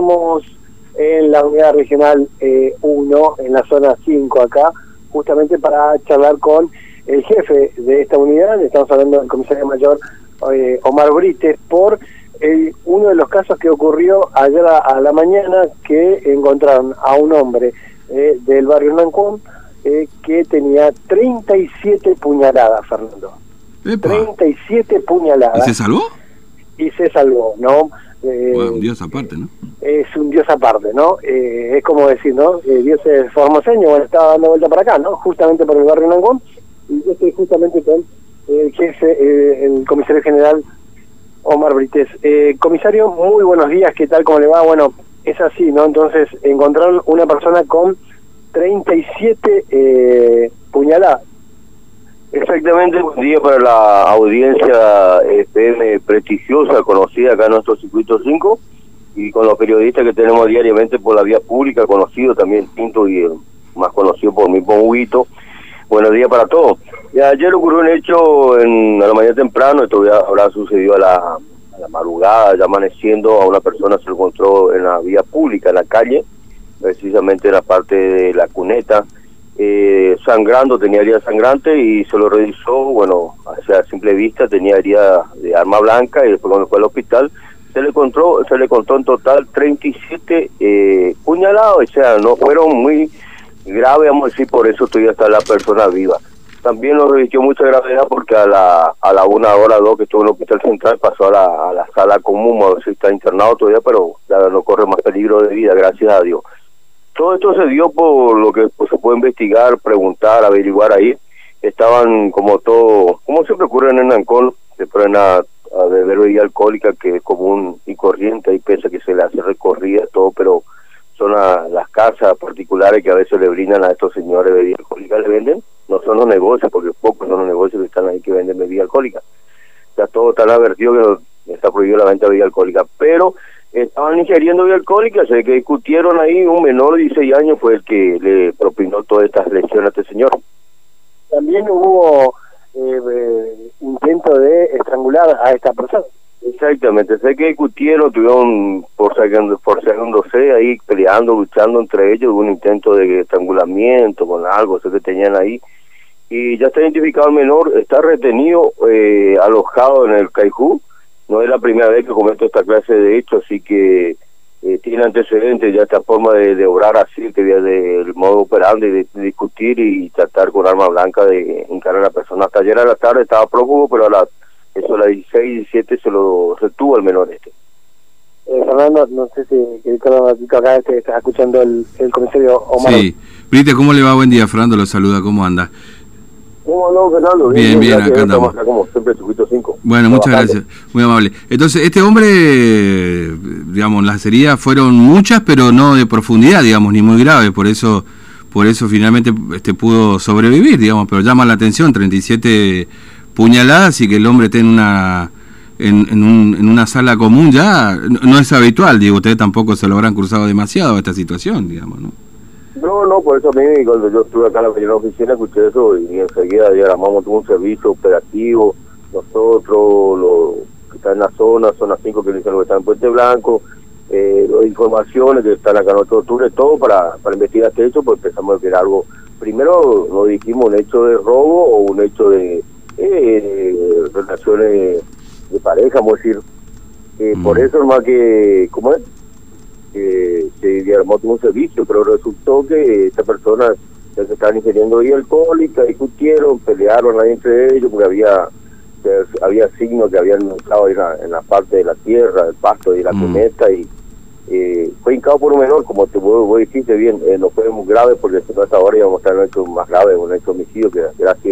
Estamos en la unidad regional 1, en la zona 5 acá, justamente para charlar con el jefe de esta unidad, estamos hablando del comisario mayor Omar Brites, por uno de los casos que ocurrió ayer a, la mañana, que encontraron a un hombre del barrio Nancón que tenía 37 puñaladas, Fernando. 37 puñaladas. ¿Y se salvó? Y se salvó, ¿no? Eh, un dios aparte, ¿no? Es un dios aparte, ¿no? Eh, es como decir, ¿no? Eh, dios es formoseño, bueno, estaba dando vuelta para acá, ¿no? Justamente por el barrio Nangón. Y yo estoy justamente con el jefe, el comisario general Omar Brites. comisario, muy buenos días, ¿qué tal? ¿Cómo le va? Bueno, es así, ¿no? Entonces, encontraron una persona con 37 eh, puñaladas. Exactamente, buen día para la audiencia FM prestigiosa, conocida acá en nuestro circuito 5, y con los periodistas que tenemos diariamente por la vía pública, conocido también Tinto y el más conocido por mí, Huguito. Buenos días para todos. Y ayer ocurrió un hecho en, a la mañana temprano, esto ya habrá sucedido a la, a la madrugada, ya amaneciendo, a una persona se encontró en la vía pública, en la calle, precisamente en la parte de la cuneta, eh, sangrando, tenía herida sangrante y se lo revisó, bueno, a simple vista tenía herida de arma blanca y después cuando fue al hospital se le contó, se le contó en total 37 eh, puñalados, o sea, no fueron muy graves, vamos a decir, por eso todavía está la persona viva. También lo revisó mucha gravedad porque a la, a la una hora dos que estuvo en el hospital central pasó a la, a la sala común, a ver si está internado todavía, pero no corre más peligro de vida, gracias a Dios. Todo esto se dio por lo que pues, se puede investigar, preguntar, averiguar ahí. Estaban como todo, como siempre ocurre en Nancón, se ponen a, a beber bebida alcohólica que es común y corriente, y piensa que se le hace recorrida todo, pero son las casas particulares que a veces le brindan a estos señores bebida alcohólica, le venden, no son los negocios, porque pocos son los negocios que están ahí que venden bebida alcohólica. Ya todo está advertido que está prohibido la venta de bebida alcohólica, pero estaban ingiriendo alcohólica, se que discutieron ahí, un menor de 16 años fue el que le propinó todas estas lesiones a este señor. También hubo eh, eh, intento de estrangular a esta persona. Exactamente, sé que discutieron, tuvieron por forceándose ahí, peleando, luchando entre ellos, hubo un intento de estrangulamiento con algo, sé que tenían ahí, y ya está identificado el menor, está retenido, eh, alojado en el Caijú, no es la primera vez que comento esta clase de hechos, así que eh, tiene antecedentes ya esta forma de, obrar así, que del modo operando y de, discutir y tratar con arma blanca de encarar a la persona. Hasta ayer a la tarde estaba prófugo, pero a la, eso a las 16 y 17 se lo retuvo el menor este. Eh, Fernando, no sé si acá este, estás escuchando el, el comisario Omar. Sí, Brite, ¿cómo le va? Buen día, Fernando lo saluda, ¿cómo anda? Bien, bien, acá andamos. Bueno, muchas gracias, muy amable. Entonces, este hombre, digamos, las heridas fueron muchas, pero no de profundidad, digamos, ni muy graves, por eso por eso finalmente este pudo sobrevivir, digamos, pero llama la atención, 37 puñaladas y que el hombre esté en una en, en, un, en una sala común ya no es habitual, digo, ustedes tampoco se lo habrán cruzado demasiado esta situación, digamos, ¿no? No, no, por eso a mí cuando yo estuve acá en la primera oficina escuché eso y enseguida llamamos un servicio operativo, nosotros, los que están en la zona, zona 5 que dicen que están en Puente Blanco, eh, las informaciones que están acá en nuestro octubre, todo para, para investigar este hecho, pues pensamos que era algo, primero nos dijimos un hecho de robo o un hecho de eh, relaciones de pareja, vamos a decir. Eh, Por mm. eso más que, ¿cómo es? que se armó un servicio, pero resultó que esta persona se estaban ingiriendo bebida alcohólica, discutieron, pelearon ahí entre ellos, porque había había signos que habían entrado en en la parte de la tierra, del pasto y la mm. y eh, fue hincado por un menor, como te vos, dijiste bien, eh, no fue muy grave porque hasta ahora íbamos a estar en un hecho más grave, un hecho homicidio que gracias